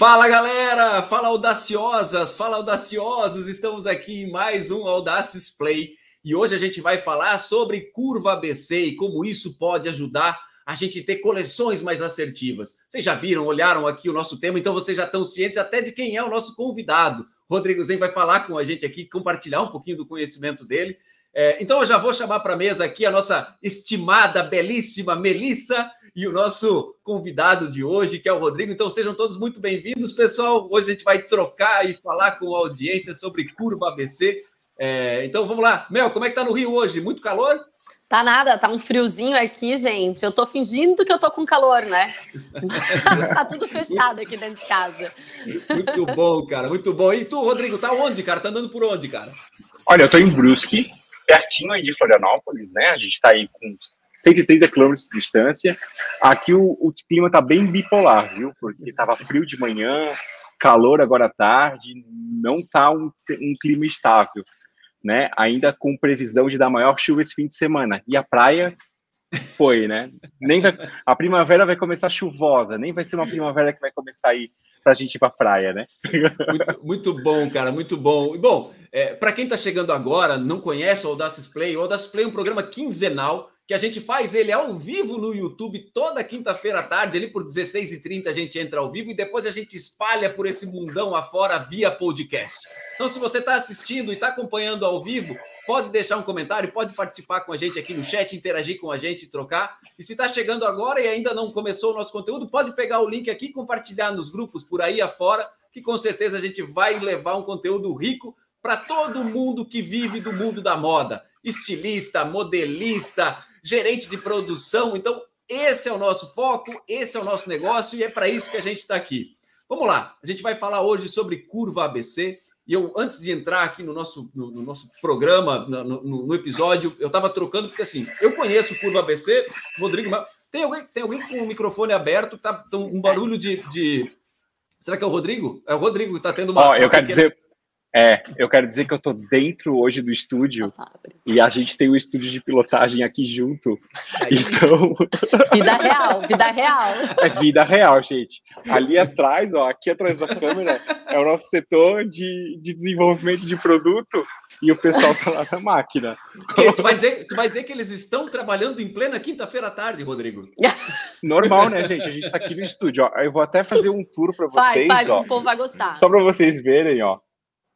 Fala galera, fala audaciosas, fala audaciosos, estamos aqui em mais um Audaces Play e hoje a gente vai falar sobre curva ABC e como isso pode ajudar a gente ter coleções mais assertivas. Vocês já viram, olharam aqui o nosso tema, então vocês já estão cientes até de quem é o nosso convidado. Rodrigo Zen vai falar com a gente aqui, compartilhar um pouquinho do conhecimento dele. É, então eu já vou chamar para a mesa aqui a nossa estimada, belíssima Melissa e o nosso convidado de hoje, que é o Rodrigo. Então sejam todos muito bem-vindos, pessoal. Hoje a gente vai trocar e falar com a audiência sobre curva ABC. É, então vamos lá. Mel, como é que tá no Rio hoje? Muito calor? Tá nada, tá um friozinho aqui, gente. Eu tô fingindo que eu tô com calor, né? tá tudo fechado aqui dentro de casa. Muito bom, cara, muito bom. E tu, Rodrigo, tá onde, cara? Tá andando por onde, cara? Olha, eu tô em Brusque, pertinho de Florianópolis, né? A gente está aí com 130 quilômetros de distância. Aqui o, o clima está bem bipolar, viu? Porque estava frio de manhã, calor agora à tarde, não está um, um clima estável, né? Ainda com previsão de dar maior chuva esse fim de semana. E a praia foi, né? Nem vai, a primavera vai começar chuvosa, nem vai ser uma primavera que vai começar aí para a gente ir para a praia, né? Muito, muito, bom, cara, muito bom. E bom, é, para quem está chegando agora, não conhece o Audaces Play, o Audaces Play é um programa quinzenal que a gente faz ele ao vivo no YouTube toda quinta-feira à tarde, ali por 16h30 a gente entra ao vivo e depois a gente espalha por esse mundão afora via podcast. Então, se você está assistindo e está acompanhando ao vivo, pode deixar um comentário, pode participar com a gente aqui no chat, interagir com a gente, trocar. E se está chegando agora e ainda não começou o nosso conteúdo, pode pegar o link aqui e compartilhar nos grupos por aí afora, que com certeza a gente vai levar um conteúdo rico para todo mundo que vive do mundo da moda. Estilista, modelista, gerente de produção. Então, esse é o nosso foco, esse é o nosso negócio e é para isso que a gente está aqui. Vamos lá, a gente vai falar hoje sobre curva ABC. E eu, antes de entrar aqui no nosso, no, no nosso programa, no, no, no episódio, eu estava trocando, porque assim, eu conheço curva ABC, Rodrigo, mas tem alguém, tem alguém com o microfone aberto, tá, um barulho de, de. Será que é o Rodrigo? É o Rodrigo que está tendo uma. Ó, eu quero dizer é, eu quero dizer que eu tô dentro hoje do estúdio e a gente tem o um estúdio de pilotagem aqui junto. Então. Vida real, vida real. É vida real, gente. Ali atrás, ó, aqui atrás da câmera, é o nosso setor de, de desenvolvimento de produto e o pessoal tá lá na máquina. tu, vai dizer, tu vai dizer que eles estão trabalhando em plena quinta-feira à tarde, Rodrigo? Normal, né, gente? A gente tá aqui no estúdio, ó. Eu vou até fazer um tour para vocês. Faz, faz, ó, o povo vai gostar. Só para vocês verem, ó.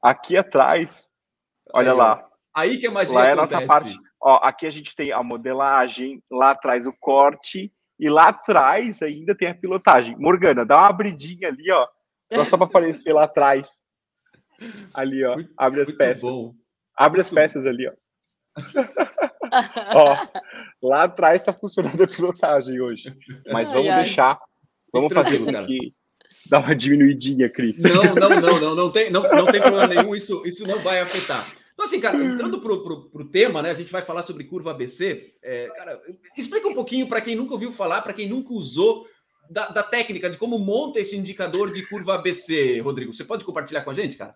Aqui atrás, olha aí, lá. Aí que a magia lá acontece. é a nossa parte. Ó, aqui a gente tem a modelagem, lá atrás o corte e lá atrás ainda tem a pilotagem. Morgana, dá uma abridinha ali, ó, só para aparecer lá atrás. Ali, ó, muito, abre as peças. Bom. Abre muito as peças bom. ali, ó. ó, lá atrás está funcionando a pilotagem hoje. Mas vamos ai, deixar, vamos fazer com que Dá uma diminuidinha, Cris. Não, não, não, não, não tem, não, não tem problema nenhum, isso, isso não vai afetar. Então, assim, cara, entrando pro, pro, pro tema, né? A gente vai falar sobre curva ABC. É, cara, explica um pouquinho para quem nunca ouviu falar, para quem nunca usou da, da, técnica, de como monta esse indicador de curva ABC, Rodrigo. Você pode compartilhar com a gente, cara?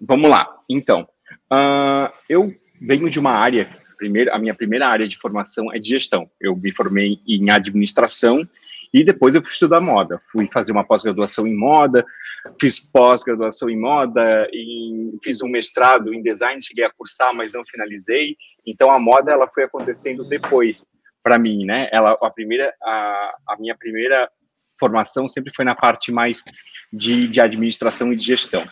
Vamos lá. Então, uh, eu venho de uma área, primeiro, a minha primeira área de formação é de gestão. Eu me formei em administração e depois eu fui estudar moda. Fui fazer uma pós-graduação em moda, fiz pós-graduação em moda, e fiz um mestrado em design, cheguei a cursar, mas não finalizei. Então a moda ela foi acontecendo depois para mim, né? Ela a primeira a, a minha primeira formação sempre foi na parte mais de, de administração e de gestão.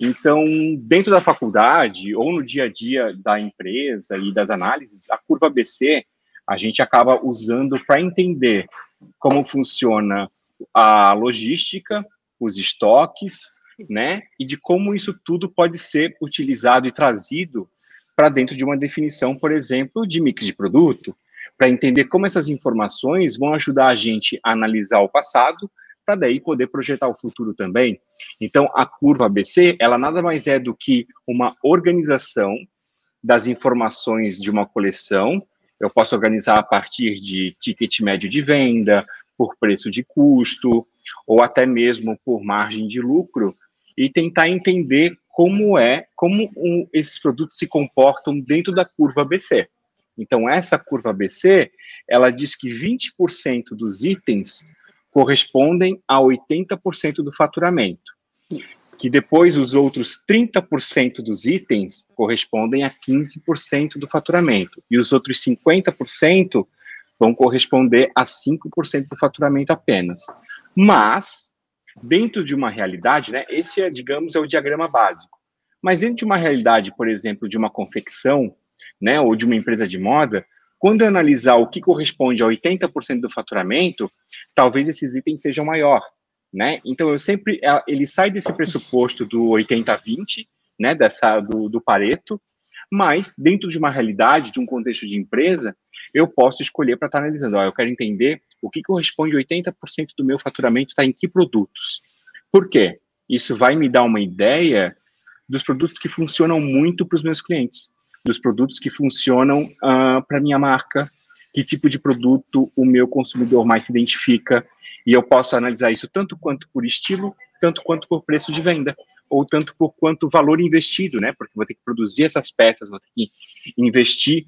Então, dentro da faculdade ou no dia a dia da empresa e das análises, a curva ABC a gente acaba usando para entender como funciona a logística, os estoques, né? E de como isso tudo pode ser utilizado e trazido para dentro de uma definição, por exemplo, de mix de produto, para entender como essas informações vão ajudar a gente a analisar o passado, para daí poder projetar o futuro também. Então, a curva ABC, ela nada mais é do que uma organização das informações de uma coleção eu posso organizar a partir de ticket médio de venda, por preço de custo, ou até mesmo por margem de lucro, e tentar entender como é, como um, esses produtos se comportam dentro da curva ABC. Então, essa curva ABC, ela diz que 20% dos itens correspondem a 80% do faturamento. Isso. Que depois os outros 30% dos itens correspondem a 15% do faturamento. E os outros 50% vão corresponder a 5% do faturamento apenas. Mas, dentro de uma realidade, né, esse, é, digamos, é o diagrama básico. Mas dentro de uma realidade, por exemplo, de uma confecção, né, ou de uma empresa de moda, quando eu analisar o que corresponde a 80% do faturamento, talvez esses itens sejam maior, né? Então eu sempre ele sai desse pressuposto do 80-20, né, dessa do, do Pareto, mas dentro de uma realidade, de um contexto de empresa, eu posso escolher para estar tá analisando. Ó, eu quero entender o que corresponde a 80% do meu faturamento está em que produtos. Por quê? Isso vai me dar uma ideia dos produtos que funcionam muito para os meus clientes dos produtos que funcionam uh, ah, para minha marca, que tipo de produto o meu consumidor mais se identifica, e eu posso analisar isso tanto quanto por estilo, tanto quanto por preço de venda, ou tanto por quanto valor investido, né? Porque vou ter que produzir essas peças, vou ter que investir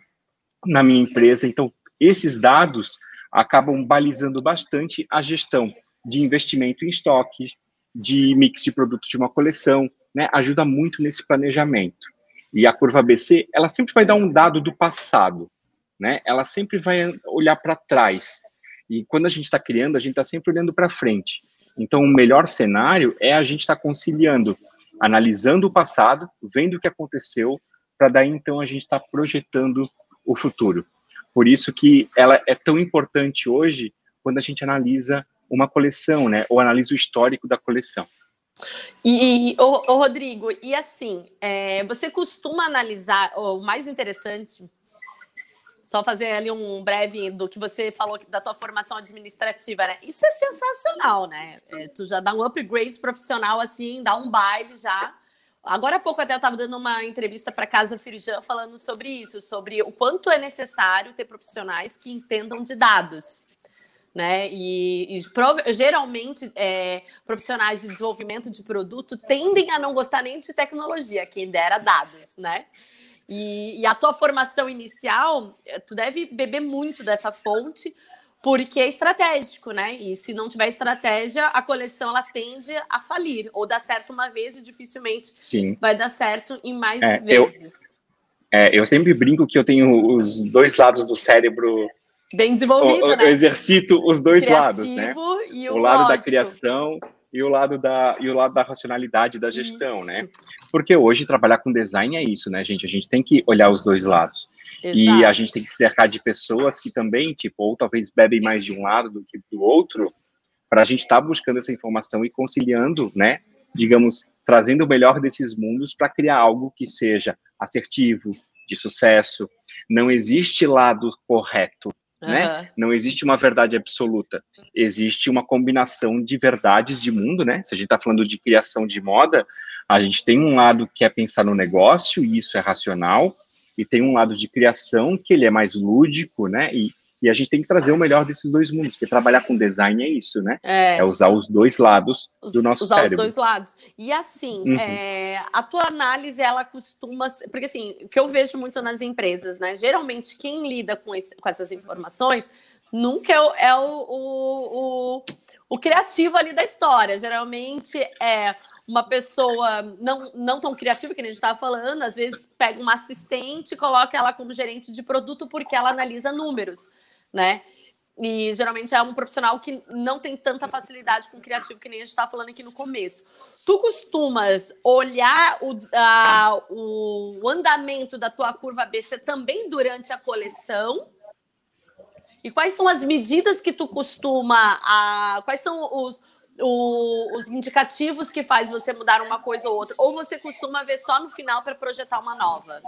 na minha empresa. Então, esses dados acabam balizando bastante a gestão de investimento em estoque, de mix de produtos de uma coleção, né? Ajuda muito nesse planejamento. E a curva ABC, ela sempre vai dar um dado do passado, né? Ela sempre vai olhar para trás. E quando a gente está criando, a gente está sempre olhando para frente. Então, o melhor cenário é a gente estar tá conciliando, analisando o passado, vendo o que aconteceu, para daí então a gente estar tá projetando o futuro. Por isso que ela é tão importante hoje quando a gente analisa uma coleção, né? Ou analisa o histórico da coleção. E, o, Rodrigo, e assim, é, você costuma analisar, o mais interessante, só fazer ali um breve do que você falou da tua formação administrativa, né? Isso é sensacional, né? É, tu já dá um upgrade profissional assim, dá um baile já. Agora há pouco até eu estava dando uma entrevista para Casa Firjan falando sobre isso, sobre o quanto é necessário ter profissionais que entendam de dados né? E, e geralmente é, profissionais de desenvolvimento de produto tendem a não gostar nem de tecnologia, quem dera dados, né? E, e, a tua formação inicial, eh, tu deve beber muito dessa fonte, porque é estratégico, né? E se não tiver estratégia, a coleção ela tende a falir, ou dá certo uma vez e dificilmente Sim. vai dar certo em mais é, vezes. Eu, é, eu sempre brinco que eu tenho os dois lados do cérebro Bem desenvolvido, eu, né? Eu exercito os dois lados, né? o, o lado da criação e o lado da e o lado da racionalidade da gestão, né? isso. né? Porque hoje trabalhar com design é isso, né, gente? A gente tem que olhar os dois lados. Exato. E a gente tem que se cercar de pessoas que também, tipo, ou talvez bebem mais de um lado do que do outro, para a gente estar tá buscando essa informação e conciliando, né? Digamos, trazendo o melhor desses mundos para criar algo que seja assertivo, de sucesso. Não existe lado correto, né? Não existe uma verdade absoluta. Existe uma combinação de verdades de mundo, né? Se a gente está falando de criação de moda, a gente tem um lado que é pensar no negócio, e isso é racional, e tem um lado de criação que ele é mais lúdico, né? E, e a gente tem que trazer o melhor desses dois mundos, porque trabalhar com design é isso, né? É, é usar os dois lados os, do nosso usar cérebro. Usar os dois lados. E assim, uhum. é, a tua análise, ela costuma... Porque assim, o que eu vejo muito nas empresas, né? Geralmente, quem lida com, esse, com essas informações nunca é, o, é o, o, o, o, criativo ali da história. Geralmente é uma pessoa não, não tão criativa, que a gente estava falando, às vezes pega uma assistente e coloca ela como gerente de produto porque ela analisa números né? E geralmente é um profissional que não tem tanta facilidade com o criativo que nem a gente está falando aqui no começo. Tu costumas olhar o, a, o andamento da tua curva BC também durante a coleção? E quais são as medidas que tu costuma. A, quais são os, o, os indicativos que faz você mudar uma coisa ou outra? Ou você costuma ver só no final para projetar uma nova?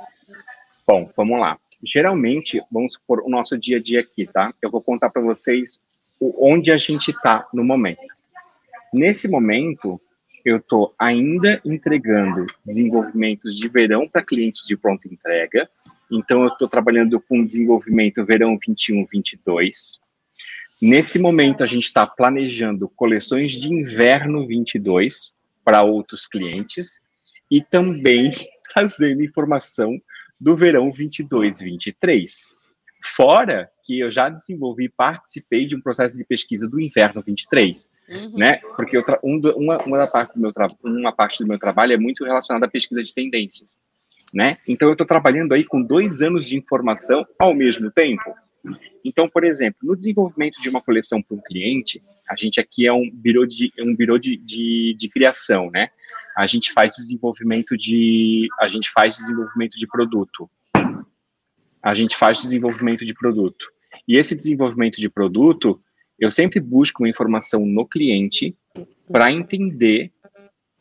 Bom, vamos lá geralmente, vamos supor o nosso dia a dia aqui, tá? Eu vou contar para vocês onde a gente está no momento. Nesse momento, eu estou ainda entregando desenvolvimentos de verão para clientes de pronta entrega. Então, eu estou trabalhando com desenvolvimento verão 21-22. Nesse momento, a gente está planejando coleções de inverno 22 para outros clientes e também trazendo informação do verão 22-23. Fora porque eu já desenvolvi, participei de um processo de pesquisa do Inverno 23, uhum. né? Porque um, uma, uma, parte do meu uma parte do meu trabalho é muito relacionada à pesquisa de tendências, né? Então eu estou trabalhando aí com dois anos de informação ao mesmo tempo. Então, por exemplo, no desenvolvimento de uma coleção para um cliente, a gente aqui é um birô de um birô de, de, de criação, né? A gente faz desenvolvimento de a gente faz desenvolvimento de produto, a gente faz desenvolvimento de produto. E esse desenvolvimento de produto, eu sempre busco uma informação no cliente para entender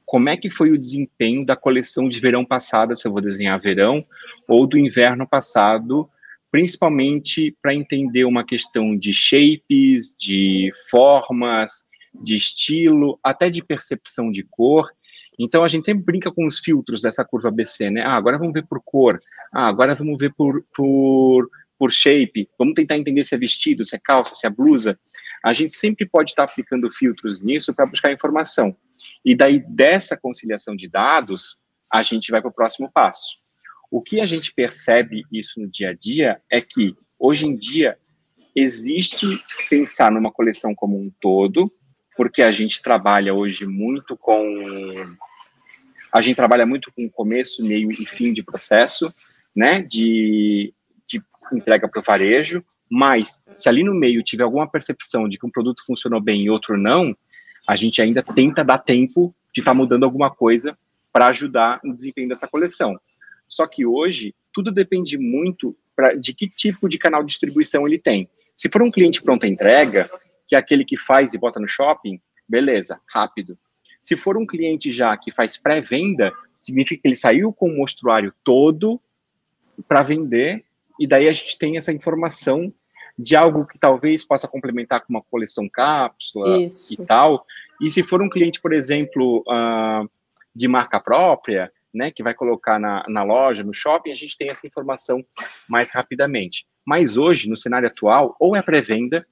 como é que foi o desempenho da coleção de verão passada, se eu vou desenhar verão, ou do inverno passado, principalmente para entender uma questão de shapes, de formas, de estilo, até de percepção de cor. Então a gente sempre brinca com os filtros dessa curva ABC, né? Ah, agora vamos ver por cor. Ah, agora vamos ver por, por, por shape. Vamos tentar entender se é vestido, se é calça, se é blusa. A gente sempre pode estar aplicando filtros nisso para buscar informação. E daí dessa conciliação de dados, a gente vai para o próximo passo. O que a gente percebe isso no dia a dia é que hoje em dia existe pensar numa coleção como um todo, porque a gente trabalha hoje muito com a gente trabalha muito com começo, meio e fim de processo, né, de, de entrega para o varejo, mas se ali no meio tiver alguma percepção de que um produto funcionou bem e outro não, a gente ainda tenta dar tempo de estar tá mudando alguma coisa para ajudar no desempenho dessa coleção. Só que hoje tudo depende muito pra, de que tipo de canal de distribuição ele tem. Se for um cliente pronta entrega, que é aquele que faz e bota no shopping, beleza, rápido. Se for um cliente já que faz pré-venda, significa que ele saiu com o mostruário todo para vender, e daí a gente tem essa informação de algo que talvez possa complementar com uma coleção cápsula Isso. e tal. E se for um cliente, por exemplo, uh, de marca própria, né, que vai colocar na, na loja, no shopping, a gente tem essa informação mais rapidamente. Mas hoje, no cenário atual, ou é pré-venda,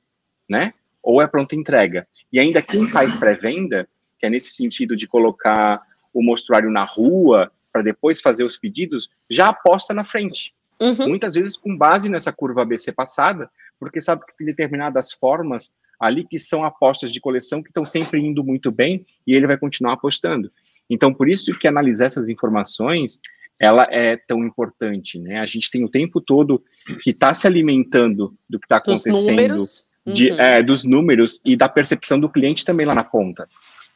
né, ou é pronta entrega. E ainda quem faz pré-venda, que é nesse sentido de colocar o mostruário na rua para depois fazer os pedidos, já aposta na frente. Uhum. Muitas vezes com base nessa curva ABC passada, porque sabe que tem determinadas formas ali que são apostas de coleção que estão sempre indo muito bem e ele vai continuar apostando. Então, por isso que analisar essas informações ela é tão importante, né? A gente tem o tempo todo que está se alimentando do que está acontecendo de, uhum. é, dos números e da percepção do cliente também lá na ponta,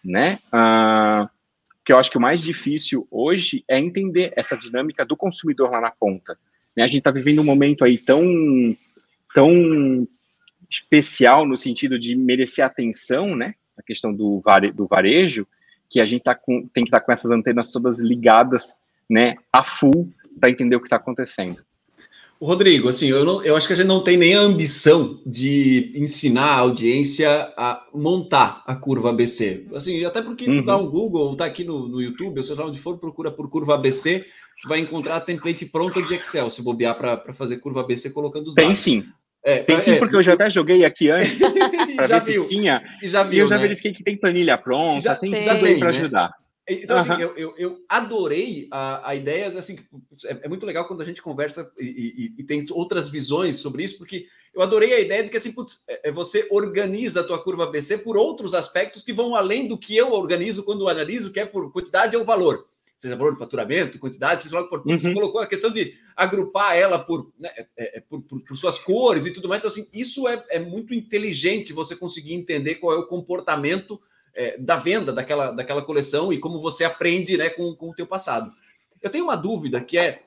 né? Ah, que eu acho que o mais difícil hoje é entender essa dinâmica do consumidor lá na ponta. Né? A gente está vivendo um momento aí tão, tão especial no sentido de merecer atenção, né? A questão do, vare, do varejo, que a gente tá com, tem que estar tá com essas antenas todas ligadas, né, a full para entender o que está acontecendo. Rodrigo, assim, eu, não, eu acho que a gente não tem nem a ambição de ensinar a audiência a montar a curva ABC. Assim, até porque uhum. tu dá um Google, tá aqui no, no YouTube, ou seja onde for, procura por curva ABC, tu vai encontrar a template pronta de Excel, se bobear para fazer curva ABC colocando os tem dados. Tem sim. É, tem sim, é, porque eu já até joguei aqui antes para ver viu. se tinha. E, já viu, e eu já né? verifiquei que tem planilha pronta, já tem, tem para né? ajudar. Então, assim, eu, eu, eu, adorei a, a ideia, assim, é, é, muito legal quando a gente conversa e, e, e, tem outras visões sobre isso, porque eu adorei a ideia de que, assim, putz, é, é você organiza a tua curva ABC por outros aspectos que vão além do que eu organizo quando analiso, que é por quantidade ou valor. Seja valor de faturamento, quantidade, seja logo por uhum. Você colocou a questão de agrupar ela por, né, é, é, por, por, por, suas cores e tudo mais. Então, assim, isso é, é muito inteligente você conseguir entender qual é o comportamento é, da venda daquela, daquela coleção e como você aprende né, com, com o teu passado. Eu tenho uma dúvida que é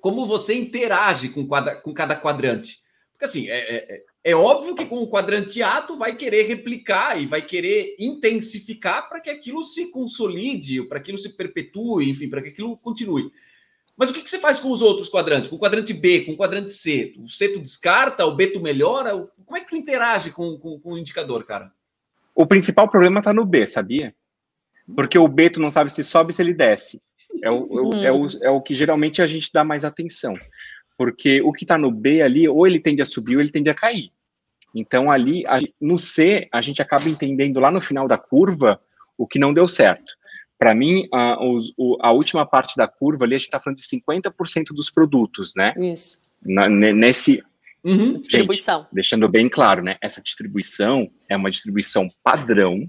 como você interage com, quadra, com cada quadrante. Porque assim, é, é, é, é óbvio que com o quadrante A tu vai querer replicar e vai querer intensificar para que aquilo se consolide, para que aquilo se perpetue, enfim, para que aquilo continue. Mas o que, que, você faz com os outros quadrantes? Com o quadrante B, com o quadrante C? O C tu descarta, o B tu melhora? Como é que tu interage com, com, com o indicador, cara? O principal problema está no B, sabia? Porque o B tu não sabe se sobe se ele desce. É o, uhum. é, o, é o que geralmente a gente dá mais atenção. Porque o que está no B ali, ou ele tende a subir ou ele tende a cair. Então, ali, a, no C, a gente acaba entendendo lá no final da curva o que não deu certo. Para mim, a, o, a última parte da curva ali, a gente está falando de 50% dos produtos, né? Isso. Na, nesse, Uhum. Distribuição. Gente, deixando bem claro, né? Essa distribuição é uma distribuição padrão,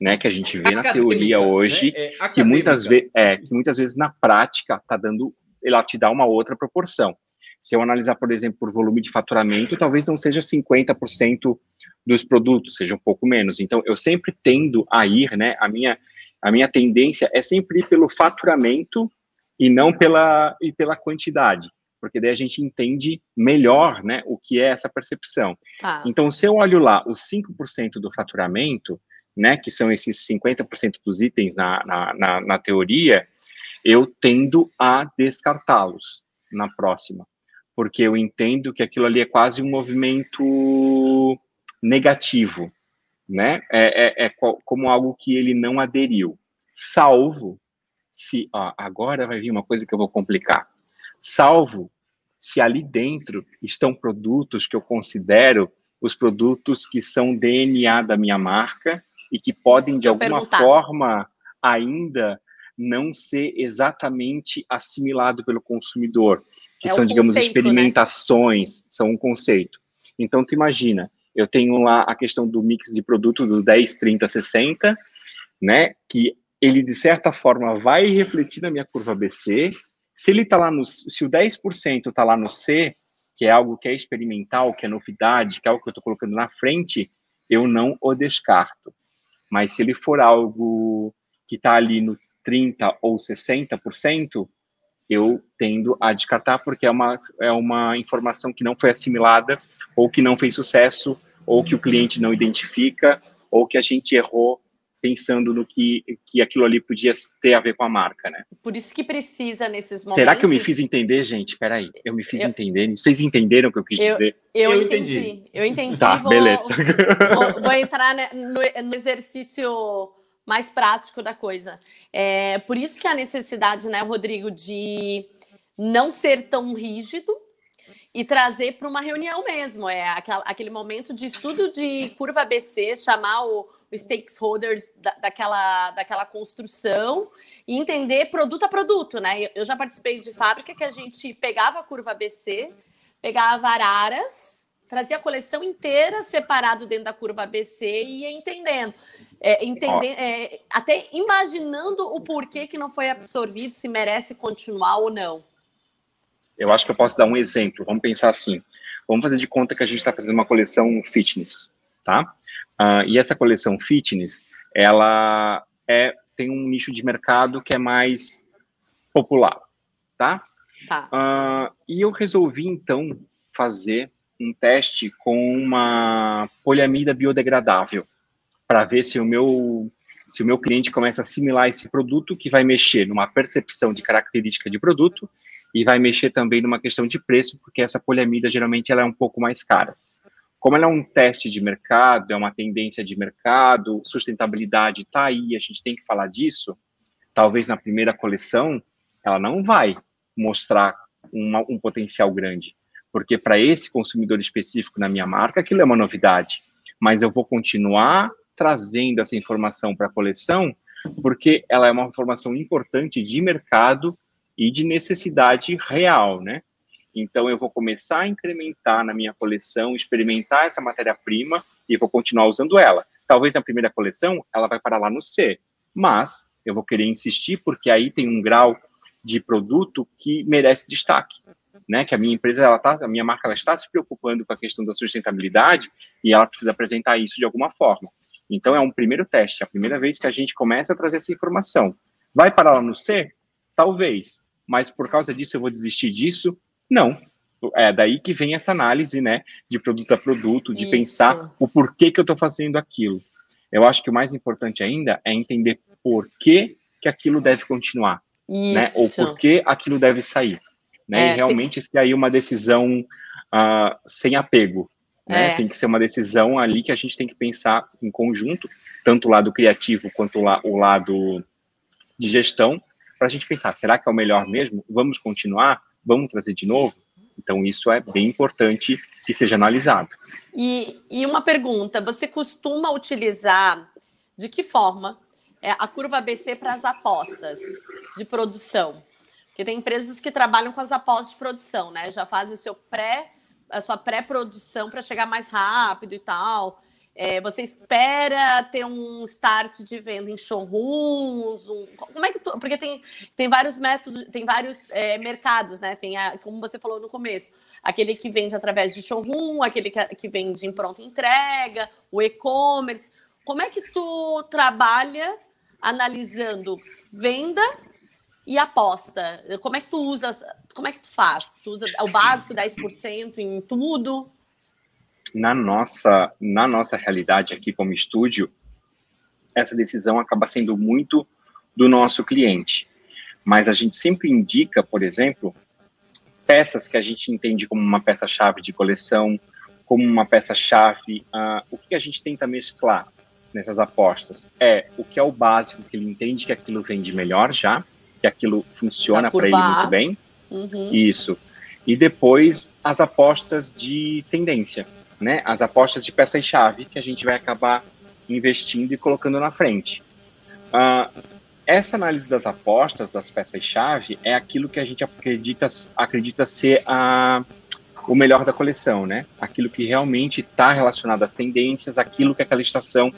né? Que a gente vê Acadêmica, na teoria né? hoje, né? é que, muitas ve é, que muitas vezes na prática tá dando, ela te dá uma outra proporção. Se eu analisar, por exemplo, por volume de faturamento, talvez não seja 50% dos produtos, seja um pouco menos. Então, eu sempre tendo a ir, né? A minha, a minha tendência é sempre ir pelo faturamento e não pela, e pela quantidade porque daí a gente entende melhor né, o que é essa percepção. Tá. Então, se eu olho lá os 5% do faturamento, né, que são esses 50% dos itens na, na, na, na teoria, eu tendo a descartá-los na próxima, porque eu entendo que aquilo ali é quase um movimento negativo, né? É, é, é como algo que ele não aderiu, salvo se, ó, agora vai vir uma coisa que eu vou complicar salvo se ali dentro estão produtos que eu considero os produtos que são DNA da minha marca e que podem, de alguma perguntar. forma, ainda não ser exatamente assimilado pelo consumidor, que é são, digamos, conceito, né? experimentações, né? são um conceito. Então, tu imagina, eu tenho lá a questão do mix de produto do 10, 30, 60, né, que ele, de certa forma, vai refletir na minha curva BC, se ele está lá no, se o 10% está lá no C, que é algo que é experimental, que é novidade, que é algo que eu estou colocando na frente, eu não o descarto. Mas se ele for algo que está ali no 30 ou 60%, eu tendo a descartar porque é uma, é uma informação que não foi assimilada, ou que não fez sucesso, ou que o cliente não identifica, ou que a gente errou pensando no que, que aquilo ali podia ter a ver com a marca, né? Por isso que precisa nesses momentos. Será que eu me fiz entender, gente? Peraí, eu me fiz eu... entender. Vocês entenderam o que eu quis eu, dizer? Eu, eu entendi. entendi. Eu entendi. Tá, vou, beleza. Vou, vou entrar no, no, exercício mais prático da coisa. É, por isso que a necessidade, né, Rodrigo, de não ser tão rígido e trazer para uma reunião mesmo. É aquela, aquele momento de estudo de curva ABC, chamar o os stakeholders da, daquela, daquela construção e entender produto a produto, né? Eu já participei de fábrica que a gente pegava a curva ABC, pegava araras, trazia a coleção inteira separado dentro da curva ABC e ia entendendo. É, entender, é, até imaginando o porquê que não foi absorvido, se merece continuar ou não. Eu acho que eu posso dar um exemplo. Vamos pensar assim. Vamos fazer de conta que a gente está fazendo uma coleção fitness, tá? Uh, e essa coleção fitness, ela é, tem um nicho de mercado que é mais popular, tá? tá. Uh, e eu resolvi, então, fazer um teste com uma poliamida biodegradável para ver se o meu se o meu cliente começa a assimilar esse produto que vai mexer numa percepção de característica de produto e vai mexer também numa questão de preço, porque essa poliamida geralmente ela é um pouco mais cara. Como ela é um teste de mercado, é uma tendência de mercado, sustentabilidade está aí, a gente tem que falar disso. Talvez na primeira coleção ela não vai mostrar uma, um potencial grande, porque para esse consumidor específico na minha marca, aquilo é uma novidade. Mas eu vou continuar trazendo essa informação para a coleção, porque ela é uma informação importante de mercado e de necessidade real, né? Então, eu vou começar a incrementar na minha coleção, experimentar essa matéria-prima e vou continuar usando ela. Talvez na primeira coleção ela vai parar lá no C, mas eu vou querer insistir porque aí tem um grau de produto que merece destaque, né? Que a minha empresa, ela tá, a minha marca, ela está se preocupando com a questão da sustentabilidade e ela precisa apresentar isso de alguma forma. Então é um primeiro teste, é a primeira vez que a gente começa a trazer essa informação. Vai parar lá no C? Talvez, mas por causa disso eu vou desistir disso? Não. É daí que vem essa análise, né, de produto a produto, de Isso. pensar o porquê que eu estou fazendo aquilo. Eu acho que o mais importante ainda é entender por que, que aquilo deve continuar, Isso. né, ou por que aquilo deve sair, né, é, e realmente tem... aí uma decisão uh, sem apego, né, é. tem que ser uma decisão ali que a gente tem que pensar em conjunto, tanto o lado criativo quanto o lado de gestão, para a gente pensar, será que é o melhor mesmo? Vamos continuar? Vamos trazer de novo? Então, isso é bem importante que seja analisado. E, e uma pergunta: você costuma utilizar de que forma é, a curva ABC para as apostas de produção? Porque tem empresas que trabalham com as apostas de produção, né? Já fazem o seu pré a sua pré-produção para chegar mais rápido e tal? É, você espera ter um start de venda em showrooms? Um, como é que tu, porque tem, tem vários métodos, tem vários é, mercados, né? Tem a, como você falou no começo, aquele que vende através de showroom, aquele que, que vende em pronta entrega, o e-commerce. Como é que tu trabalha analisando venda e aposta? Como é que tu usa? Como é que tu faz? Tu usa o básico 10% em tudo? Na nossa, na nossa realidade aqui como estúdio, essa decisão acaba sendo muito do nosso cliente. Mas a gente sempre indica, por exemplo, peças que a gente entende como uma peça-chave de coleção, como uma peça-chave. Uh, o que a gente tenta mesclar nessas apostas é o que é o básico, que ele entende que aquilo vende melhor já, que aquilo funciona para ele muito bem. Uhum. Isso. E depois as apostas de tendência né, as apostas de peça-chave que a gente vai acabar investindo e colocando na frente. Uh, essa análise das apostas, das peças-chave, é aquilo que a gente acredita, acredita ser a, o melhor da coleção, né? Aquilo que realmente está relacionado às tendências, aquilo que aquela estação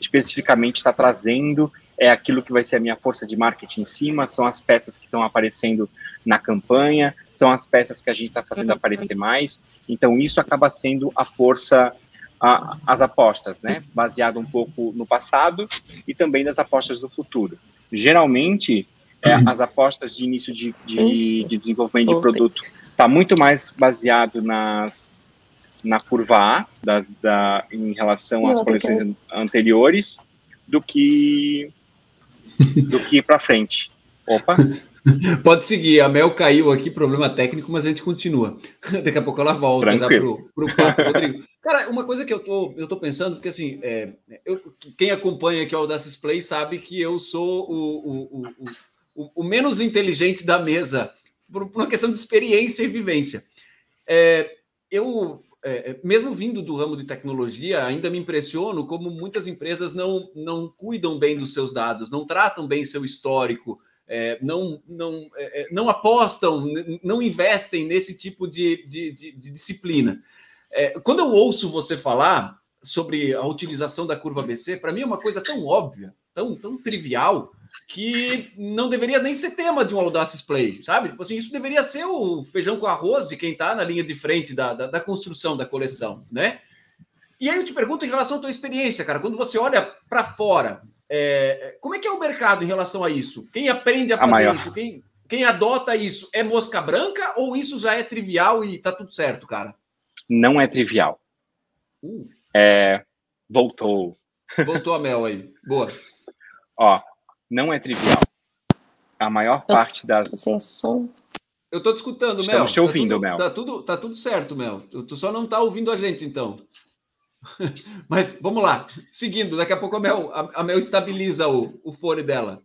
especificamente está trazendo, é aquilo que vai ser a minha força de marketing em cima, são as peças que estão aparecendo na campanha, são as peças que a gente está fazendo aparecer mais. Então, isso acaba sendo a força, a, as apostas, né? Baseado um pouco no passado e também nas apostas do futuro. Geralmente, é, as apostas de início de, de, de desenvolvimento de produto está muito mais baseado nas na curva A das, da, em relação às coleções anteriores do que do que para frente. Opa. Pode seguir, a Mel caiu aqui, problema técnico, mas a gente continua. Daqui a pouco ela volta já pro, pro papo, Rodrigo. Cara, uma coisa que eu tô, eu tô pensando, porque assim, é, eu, quem acompanha aqui o Audacious Play sabe que eu sou o, o, o, o, menos inteligente da mesa, por, por, uma questão de experiência e vivência. É, eu, é, mesmo vindo do ramo de tecnologia, ainda me impressiono como muitas empresas não, não cuidam bem dos seus dados, não tratam bem seu histórico, é, não, não, é, é, não apostam, não investem nesse tipo de, de, de, de disciplina. É, quando eu ouço você falar sobre a utilização da curva BC, para mim é uma coisa tão óbvia, tão, tão trivial, que não deveria nem ser tema de um Audacious Play, sabe? Tipo assim, isso deveria ser o feijão com arroz de quem está na linha de frente da, da, da construção da coleção, né? E aí eu te pergunto em relação à tua experiência, cara, quando você olha para fora, é, como é que é o mercado em relação a isso? Quem aprende a fazer a isso? Quem, quem adota isso é mosca branca ou isso já é trivial e tá tudo certo, cara? Não é trivial. Uh. É, voltou. Voltou a Mel aí. Boa. Ó, não é trivial. A maior parte das. Sem som. Eu tô te escutando, Estamos Mel. te ouvindo, tá tudo, Mel. Tá tudo, tá tudo certo, Mel. Tu só não tá ouvindo a gente, então. Mas vamos lá, seguindo, daqui a pouco a Mel, a Mel estabiliza o, o fone dela.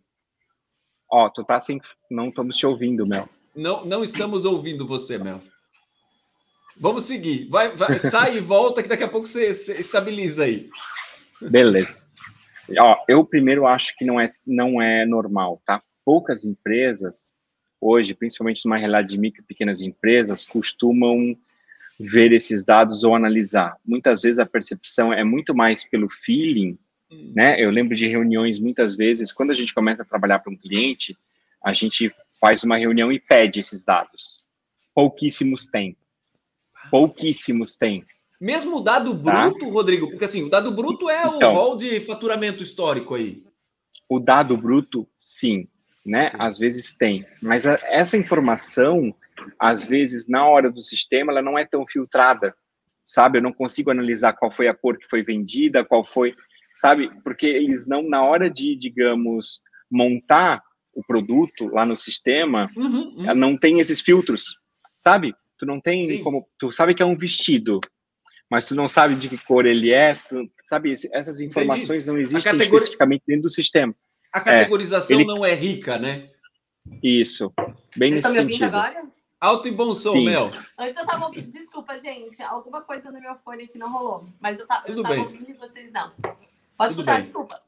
Ó, oh, tu tá sem. Não estamos te ouvindo, Mel. Não, não estamos ouvindo você, Mel. Vamos seguir. Vai, vai sai e volta, que daqui a pouco você, você estabiliza aí. Beleza. Ó, eu primeiro acho que não é, não é normal, tá? Poucas empresas, hoje, principalmente numa realidade de micro e pequenas empresas, costumam ver esses dados ou analisar. Muitas vezes a percepção é muito mais pelo feeling, hum. né? Eu lembro de reuniões muitas vezes, quando a gente começa a trabalhar para um cliente, a gente faz uma reunião e pede esses dados. Pouquíssimos têm. Pouquíssimos têm. Mesmo o dado tá? bruto, tá? Rodrigo, porque assim, o dado bruto é então, o rol de faturamento histórico aí. O dado bruto, sim, né? Sim. Às vezes tem, mas a, essa informação às vezes, na hora do sistema, ela não é tão filtrada, sabe? Eu não consigo analisar qual foi a cor que foi vendida, qual foi, sabe? Porque eles não, na hora de, digamos, montar o produto lá no sistema, uhum, uhum. não tem esses filtros, sabe? Tu não tem Sim. como, tu sabe que é um vestido, mas tu não sabe de que cor ele é, tu, sabe? Essas informações Entendi. não existem categori... especificamente dentro do sistema. A categorização é, ele... não é rica, né? Isso, bem Você nesse tá me sentido. agora? Alto e bom som, Sim. Mel. Antes eu tava ouvindo. Desculpa, gente. Alguma coisa no meu fone aqui não rolou. Mas eu, ta... eu tava bem. ouvindo e vocês não. Pode Tudo escutar, bem. desculpa.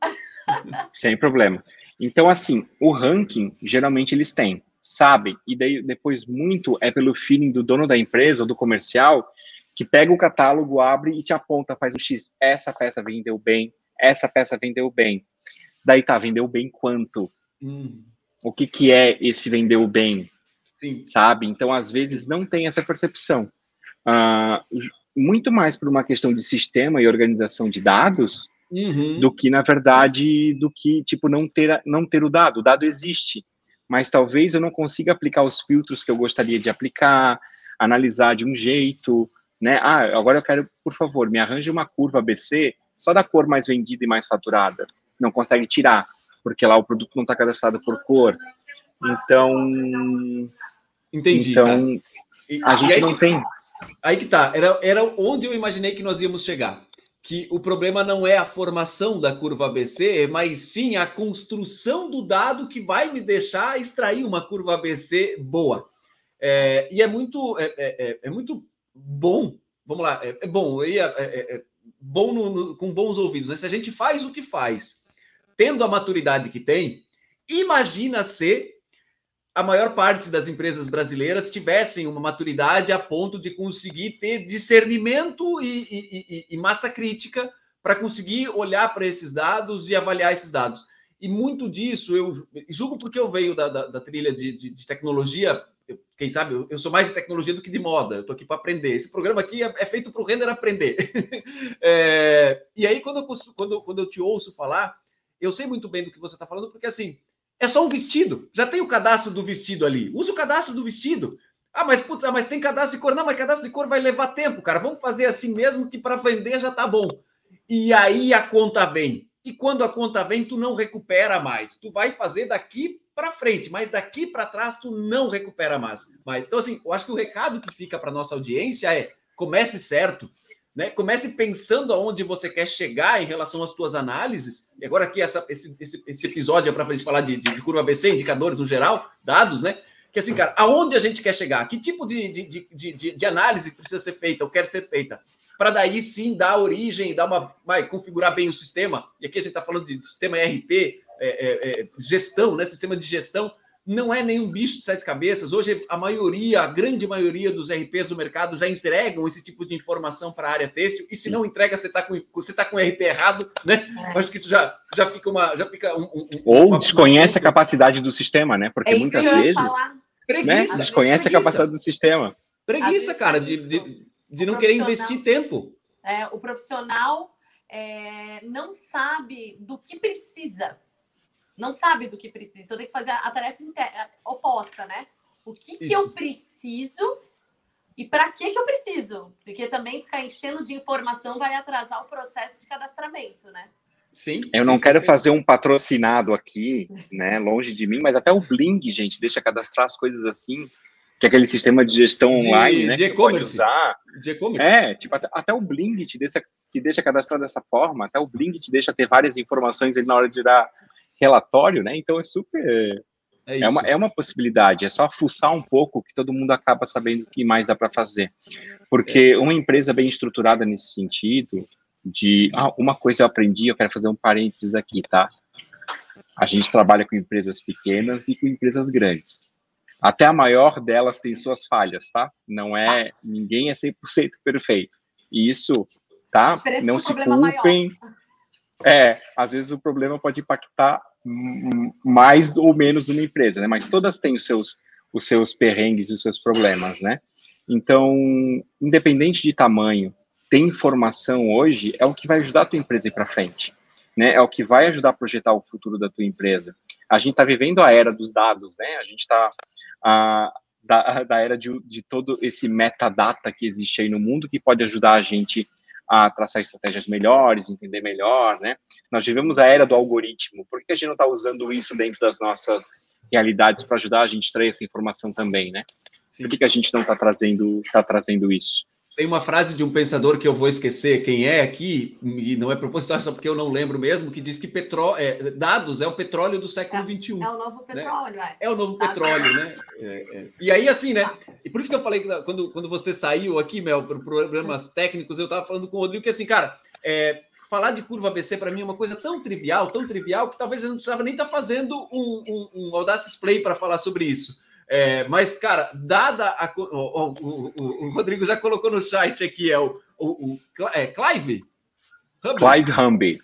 Sem problema. Então, assim, o ranking, geralmente eles têm, sabem, e daí depois muito é pelo feeling do dono da empresa ou do comercial que pega o catálogo, abre e te aponta, faz o X. Essa peça vendeu bem, essa peça vendeu bem. Daí tá, vendeu bem quanto? Hum. O que, que é esse vendeu bem? Sim. Sabe? Então, às vezes, não tem essa percepção. Uh, muito mais por uma questão de sistema e organização de dados uhum. do que, na verdade, do que, tipo, não ter, não ter o dado. O dado existe, mas talvez eu não consiga aplicar os filtros que eu gostaria de aplicar, analisar de um jeito, né? Ah, agora eu quero, por favor, me arranje uma curva ABC só da cor mais vendida e mais faturada. Não consegue tirar, porque lá o produto não está cadastrado por cor. Então. Entendi. Então, a gente aí, não tem. Aí que tá. Era, era onde eu imaginei que nós íamos chegar. Que o problema não é a formação da curva ABC, mas sim a construção do dado que vai me deixar extrair uma curva ABC boa. É, e é muito, é, é, é, é muito bom. Vamos lá, é, é bom. Ia, é, bom no, no, com bons ouvidos. Né? Se a gente faz o que faz, tendo a maturidade que tem, imagina se a maior parte das empresas brasileiras tivessem uma maturidade a ponto de conseguir ter discernimento e, e, e massa crítica para conseguir olhar para esses dados e avaliar esses dados. E muito disso eu julgo porque eu venho da, da, da trilha de, de, de, tecnologia. Quem sabe, eu, eu, sou mais de tecnologia do que de moda. Eu estou aqui para aprender. Esse programa aqui é, é feito para o render aprender. é, e aí, quando eu, quando, quando eu te ouço falar, eu sei muito bem do que você está falando, porque assim, é só um vestido. Já tem o cadastro do vestido ali. Usa o cadastro do vestido. Ah, mas putz, ah, mas tem cadastro de cor. Não, mas cadastro de cor vai levar tempo, cara. Vamos fazer assim mesmo que para vender já tá bom. E aí a conta vem. E quando a conta vem, tu não recupera mais. Tu vai fazer daqui para frente, mas daqui para trás tu não recupera mais. Mas então assim, eu acho que o recado que fica para nossa audiência é: comece certo, né? Comece pensando aonde você quer chegar em relação às suas análises. E agora aqui essa, esse, esse, esse episódio é para a gente falar de, de, de, curva ABC, indicadores no geral, dados, né? Que assim, cara, aonde a gente quer chegar? Que tipo de, de, de, de análise precisa ser feita ou quer ser feita? Para daí sim dar origem, dar uma, vai, configurar bem o sistema. E aqui a gente está falando de sistema ERP, é, é, é, gestão, né? Sistema de gestão não é nenhum bicho de sete cabeças. Hoje, a maioria, a grande maioria dos RPs do mercado já entregam esse tipo de informação para a área têxtil. E se não entrega, você está com, você tá com o RP errado, né? É. Acho que isso já, já fica uma. Já fica um, um, Ou uma, desconhece uma... a capacidade do sistema, né? Porque é muitas vezes. Né? Desconhece preguiça. a capacidade do sistema. Preguiça, cara, de, de, de não querer investir tempo. É, o profissional é, não sabe do que precisa não sabe do que precisa. Então tem que fazer a tarefa oposta, né? O que, que eu preciso e para que, que eu preciso? Porque também ficar enchendo de informação vai atrasar o processo de cadastramento, né? Sim. Eu não quero fazer um patrocinado aqui, né? Longe de mim, mas até o Bling, gente, deixa cadastrar as coisas assim, que é aquele sistema de gestão de, online, né? De e-commerce. usar. De e-commerce. É, tipo, até, até, o Bling te deixa, te deixa cadastrar dessa forma, até o Bling te deixa ter várias informações ali na hora de dar relatório, né? Então é super. É, é, uma, é uma possibilidade, é só fuçar um pouco que todo mundo acaba sabendo o que mais dá para fazer. Porque é. uma empresa bem estruturada nesse sentido, de. Ah, uma coisa eu aprendi, eu quero fazer um parênteses aqui, tá? A gente trabalha com empresas pequenas e com empresas grandes. Até a maior delas tem suas falhas, tá? Não é. Ninguém é 100% perfeito. E isso, tá? Não se culpem. É, às vezes o problema pode impactar mais ou menos numa empresa, né? Mas todas têm os seus, os seus perrengues e os seus problemas, né? Então, independente de tamanho, ter informação hoje é o que vai ajudar a tua empresa a ir para frente, né? É o que vai ajudar a projetar o futuro da tua empresa. A gente está vivendo a era dos dados, né? A gente está da, da era de, de todo esse metadata que existe aí no mundo que pode ajudar a gente a traçar estratégias melhores, entender melhor, né? Nós vivemos a era do algoritmo. Por que a gente não está usando isso dentro das nossas realidades para ajudar a gente a extrair essa informação também, né? Por que, que a gente não está trazendo, tá trazendo isso? Tem uma frase de um pensador que eu vou esquecer quem é aqui, e não é proposital, só porque eu não lembro mesmo, que diz que petró é, dados é o petróleo do século XXI. É, é o novo né? petróleo, né? é. É o novo petróleo, né? É, é. E aí, assim, né? E por isso que eu falei, quando, quando você saiu aqui, Mel, para problemas técnicos, eu estava falando com o Rodrigo que, assim, cara, é, falar de curva ABC para mim é uma coisa tão trivial, tão trivial, que talvez eu não precisava nem estar tá fazendo um, um, um Audacious Play para falar sobre isso. É, mas, cara, dada a. O, o, o, o, Rodrigo já colocou no chat aqui, é o, o, é Clive? Clive Humby.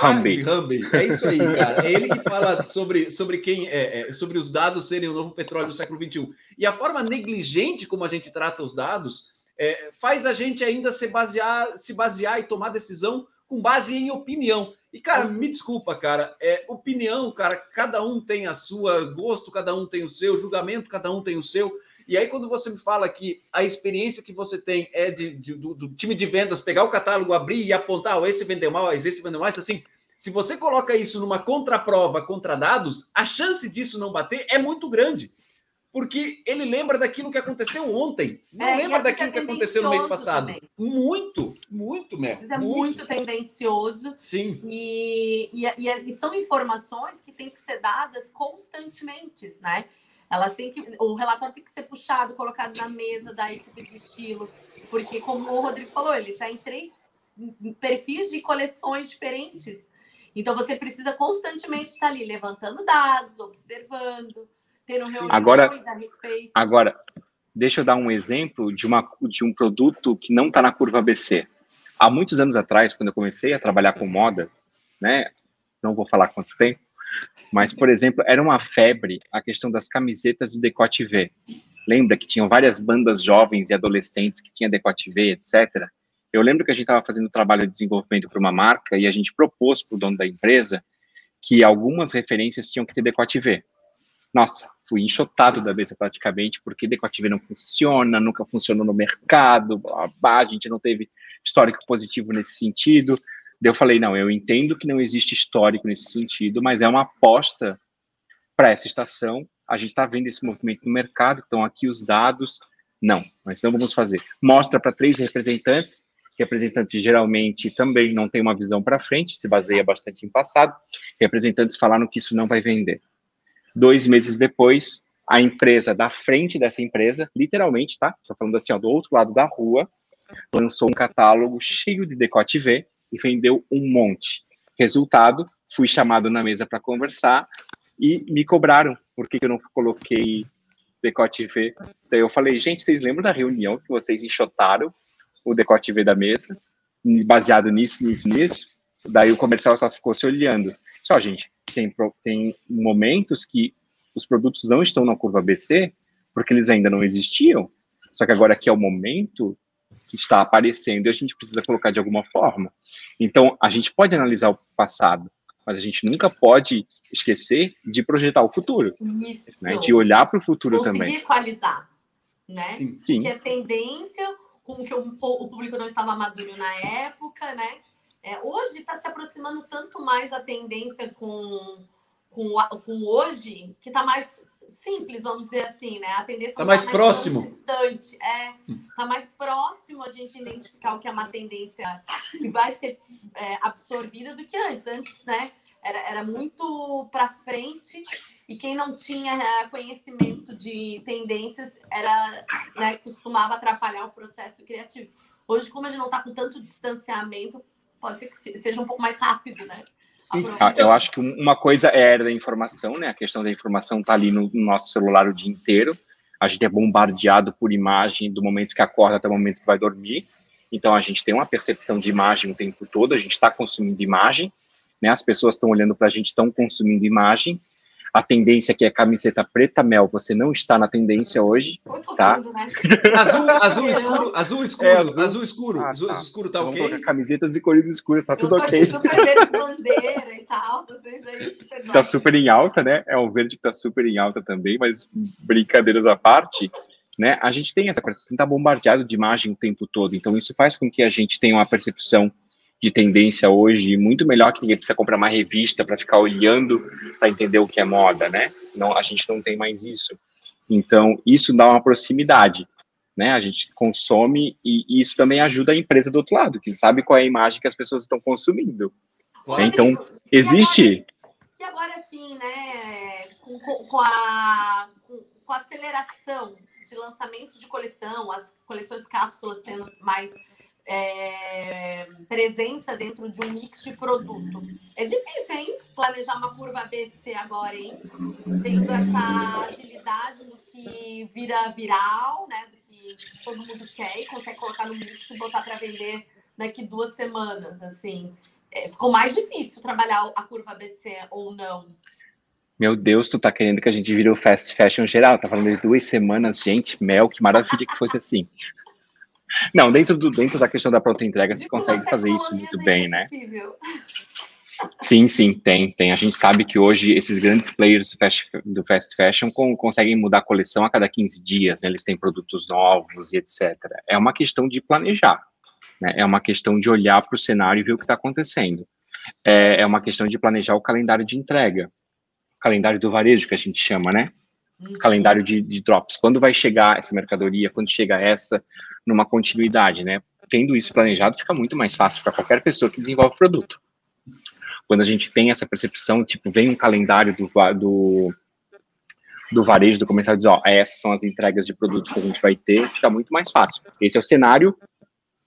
Humby. Humby. É isso aí, cara. É ele que fala sobre, sobre quem é, é, sobre os dados serem o novo petróleo do século XXI. E a forma negligente como a gente trata os dados é, faz a gente ainda se basear, se basear e tomar decisão com base em opinião. E, cara, me desculpa, cara, é opinião, cara, cada um tem a sua gosto, cada um tem o seu julgamento, cada um tem o seu. E aí, quando você me fala que a experiência que você tem é de, de do, do, time de vendas pegar o catálogo, abrir e apontar, oh, esse vendeu mais, esse vendeu mais, assim, se você coloca isso numa contraprova contra dados, a chance disso não bater é muito grande porque ele lembra daquilo que aconteceu ontem, não é, lembra daquilo é que aconteceu no mês passado. Também. Muito, muito, mesmo. é muito. muito tendencioso. Sim. E, e, e, e, são informações que têm que ser dadas constantemente, né? Elas têm que, o relatório tem que ser puxado, colocado na mesa da equipe de estilo, porque como o Rodrigo falou, ele está em três perfis de coleções diferentes. Então você precisa constantemente estar ali levantando dados, observando ter um agora, Agora, deixa eu dar um exemplo de, uma, de um produto que não está na curva ABC. Há muitos anos atrás, quando eu comecei a trabalhar com moda, né, não vou falar quanto tempo, mas, por exemplo, era uma febre a questão das camisetas de decote V. Lembra que tinham várias bandas jovens e adolescentes que tinham decote V, etc. Eu lembro que a gente estava fazendo trabalho de desenvolvimento para uma marca e a gente propôs para o dono da empresa que algumas referências tinham que ter decote V nossa, fui enxotado da mesa praticamente, porque Decotive não funciona, nunca funcionou no mercado, blá, blá, a gente não teve histórico positivo nesse sentido. Daí eu falei, não, eu entendo que não existe histórico nesse sentido, mas é uma aposta para essa estação. A gente está vendo esse movimento no mercado, estão aqui os dados. Não, nós não vamos fazer. Mostra para três representantes, representantes geralmente também não têm uma visão para frente, se baseia bastante em passado. Representantes falaram que isso não vai vender. Dois meses depois, a empresa da frente dessa empresa, literalmente, tá? Estou falando assim, ó, do outro lado da rua, lançou um catálogo cheio de decote V e vendeu um monte. Resultado, fui chamado na mesa para conversar e me cobraram por que eu não coloquei decote V. Daí eu falei, gente, vocês lembram da reunião que vocês enxotaram o decote V da mesa, baseado nisso, nisso, nisso? Daí o comercial só ficou se olhando. Só, gente, tem, tem momentos que os produtos não estão na curva BC porque eles ainda não existiam, só que agora que é o momento que está aparecendo e a gente precisa colocar de alguma forma. Então, a gente pode analisar o passado, mas a gente nunca pode esquecer de projetar o futuro. Isso. Né? De olhar para o futuro Conseguir também. Conseguir equalizar, né? Sim. Sim. Que é tendência com que o público não estava maduro na época, né? É, hoje está se aproximando tanto mais a tendência com, com, com hoje, que está mais simples, vamos dizer assim, né? A tendência está mais, tá mais próximo. Distante, é, está mais próximo a gente identificar o que é uma tendência que vai ser é, absorvida do que antes. Antes, né? Era, era muito para frente e quem não tinha é, conhecimento de tendências era né, costumava atrapalhar o processo criativo. Hoje, como a gente não está com tanto distanciamento, pode ser que seja um pouco mais rápido, né? Ah, eu acho que uma coisa é a era da informação, né? A questão da informação está ali no, nosso celular o dia inteiro. A gente é bombardeado por imagem do momento que acorda até o momento que vai dormir. Então a gente tem uma percepção de imagem o tempo todo, a gente está consumindo imagem, né? As pessoas estão olhando para a gente, estão consumindo imagem a tendência que é camiseta preta mel, você não está na tendência hoje, tá? né? azul, azul escuro, azul escuro, é, azul. azul escuro, ah, azul, tá. escuro tá Vamos ok? Camisetas de cores escuras, tá Eu tudo ok. Super verde bandeira e tal, vocês aí super Tá super em alta, né? É um verde que tá super em alta também, mas brincadeiras à parte, né? A gente tem essa coisa, tá bombardeado de imagem o tempo todo, então isso faz com que a gente tenha uma percepção de tendência hoje muito melhor que ninguém precisa comprar uma revista para ficar olhando para entender o que é moda, né? Não, a gente não tem mais isso. Então, isso dá uma proximidade, né? A gente consome e, e isso também ajuda a empresa do outro lado, que sabe qual é a imagem que as pessoas estão consumindo. Claro. Então, existe. E agora, e agora sim, né? Com, com, a, com, com a aceleração de lançamento de coleção, as coleções cápsulas tendo mais é, presença dentro de um mix de produto. É difícil, hein? Planejar uma curva ABC agora, hein? Tendo essa agilidade no que vira viral, né? Do que todo mundo quer e consegue colocar no mix e botar para vender daqui duas semanas, assim. É, ficou mais difícil trabalhar a curva BC ou não? Meu Deus, tu tá querendo que a gente vire o fast fashion geral? Tá falando de duas semanas, gente, mel, que maravilha que fosse assim. Não, dentro, do, dentro da questão da pronta entrega, se consegue fazer isso muito bem, né? Sim, sim, tem, tem. A gente sabe que hoje esses grandes players do fast, do fast fashion com, conseguem mudar a coleção a cada 15 dias, né? eles têm produtos novos e etc. É uma questão de planejar, né? é uma questão de olhar para o cenário e ver o que está acontecendo. É, é uma questão de planejar o calendário de entrega, o calendário do varejo que a gente chama, né? Uhum. Calendário de, de drops. Quando vai chegar essa mercadoria? Quando chega essa? Numa continuidade, né? Tendo isso planejado, fica muito mais fácil para qualquer pessoa que desenvolve produto quando a gente tem essa percepção, tipo, vem um calendário do, do, do varejo, do comercial, diz, ó, essas são as entregas de produtos que a gente vai ter, fica muito mais fácil. Esse é o cenário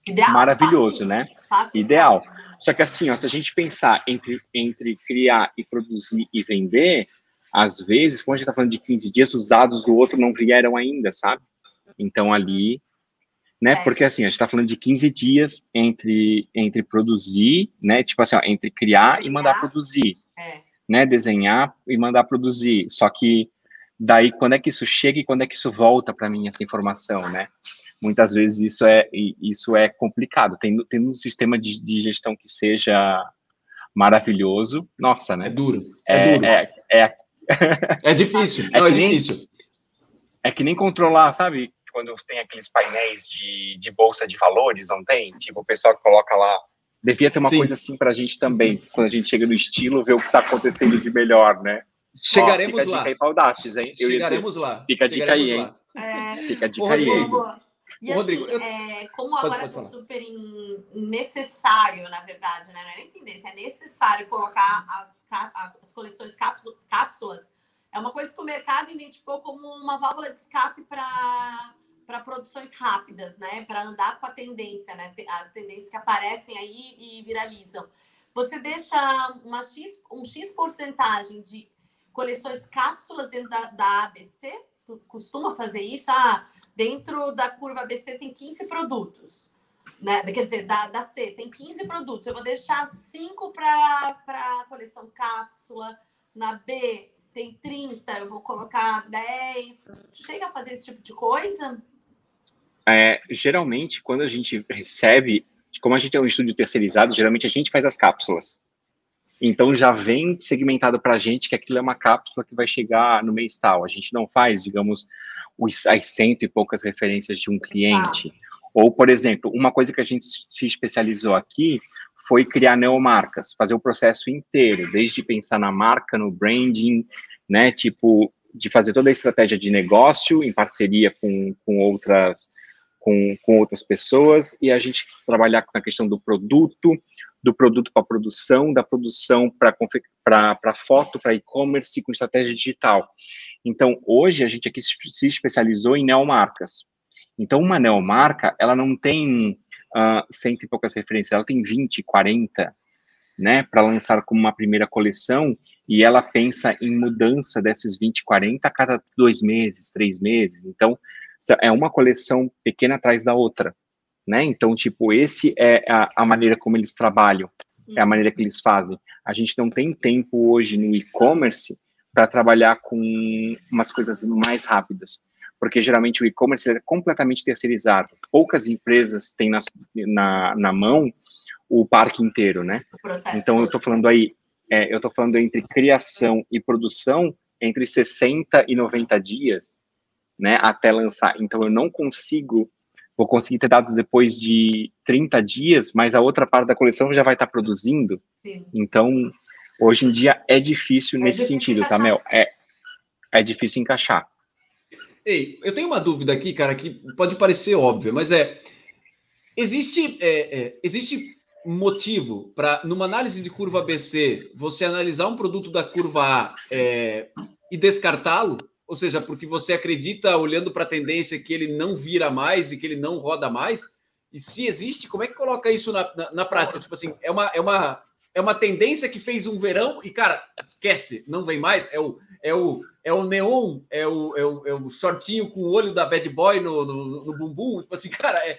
Ideal, maravilhoso, fácil, né? Fácil, Ideal. Fácil. Só que assim, ó, se a gente pensar entre, entre criar e produzir e vender, às vezes, quando a gente está falando de 15 dias, os dados do outro não vieram ainda, sabe? Então ali né? É. Porque assim, a gente está falando de 15 dias entre, entre produzir, né? Tipo assim, ó, entre criar e mandar produzir. É. Né? Desenhar e mandar produzir. Só que daí quando é que isso chega e quando é que isso volta para mim essa informação, né? Muitas vezes isso é isso é complicado. Tem tem um sistema de, de gestão que seja maravilhoso, nossa, né? É duro. É, é duro. É, é, é difícil. É, Não, é difícil. É que nem controlar, sabe? Quando tem aqueles painéis de, de bolsa de valores, não tem? Tipo, o pessoal coloca lá. Devia ter uma Sim. coisa assim para a gente também, quando a gente chega no estilo, ver o que está acontecendo de melhor, né? Chegaremos Ó, fica lá. Fica a dica aí para Audaces, hein? Eu Chegaremos dizer, lá. Fica a dica aí, hein? É... Fica a dica aí? E assim, Rodrigo, eu... é, como agora está super necessário, na verdade, né? Não é nem tendência, é necessário colocar as, as coleções cápsulas. É uma coisa que o mercado identificou como uma válvula de escape para para produções rápidas, né? Para andar com a tendência, né? As tendências que aparecem aí e viralizam. Você deixa uma X, um X porcentagem de coleções cápsulas dentro da, da ABC? Tu costuma fazer isso? Ah, dentro da curva ABC tem 15 produtos. Né? Quer dizer, da, da C tem 15 produtos. Eu vou deixar 5 para a coleção cápsula. Na B tem 30, eu vou colocar 10. Chega a fazer esse tipo de coisa? É, geralmente, quando a gente recebe, como a gente é um estúdio terceirizado, geralmente a gente faz as cápsulas. Então já vem segmentado para a gente que aquilo é uma cápsula que vai chegar no mês tal. A gente não faz, digamos, os, as cento e poucas referências de um cliente. Ah. Ou, por exemplo, uma coisa que a gente se especializou aqui foi criar neomarcas, fazer o processo inteiro, desde pensar na marca, no branding, né, tipo, de fazer toda a estratégia de negócio em parceria com, com outras com, com outras pessoas e a gente trabalhar na questão do produto, do produto para produção, da produção para foto, para e-commerce com estratégia digital. Então, hoje a gente aqui se especializou em neomarcas. Então, uma neomarca, ela não tem uh, cento e poucas referências, ela tem 20, 40, né, para lançar como uma primeira coleção, e ela pensa em mudança desses 20, 40 a cada dois meses, três meses. Então, é uma coleção pequena atrás da outra, né? Então, tipo, esse é a, a maneira como eles trabalham, é a maneira que eles fazem. A gente não tem tempo hoje no e-commerce para trabalhar com umas coisas mais rápidas, porque geralmente o e-commerce é completamente terceirizado. Poucas empresas têm na, na, na mão o parque inteiro, né? Então, eu estou falando aí, é, eu estou falando entre criação e produção entre 60 e 90 dias, né, até lançar. Então eu não consigo, vou conseguir ter dados depois de 30 dias, mas a outra parte da coleção já vai estar produzindo. Sim. Então, hoje em dia é difícil é nesse difícil sentido, tá, encaixar. tá, Mel? É, é difícil encaixar. Ei, eu tenho uma dúvida aqui, cara, que pode parecer óbvia, mas é. Existe, é, é, existe motivo para, numa análise de curva ABC, você analisar um produto da curva A é, e descartá-lo? Ou seja, porque você acredita, olhando para a tendência, que ele não vira mais e que ele não roda mais? E se existe, como é que coloca isso na, na, na prática? Tipo assim, é uma, é uma, é uma tendência que fez um verão e, cara, esquece, não vem mais. É o, é o, é o neon, é o, é o, é o shortinho com o olho da bad boy no, no, no bumbum. Tipo assim, cara, é,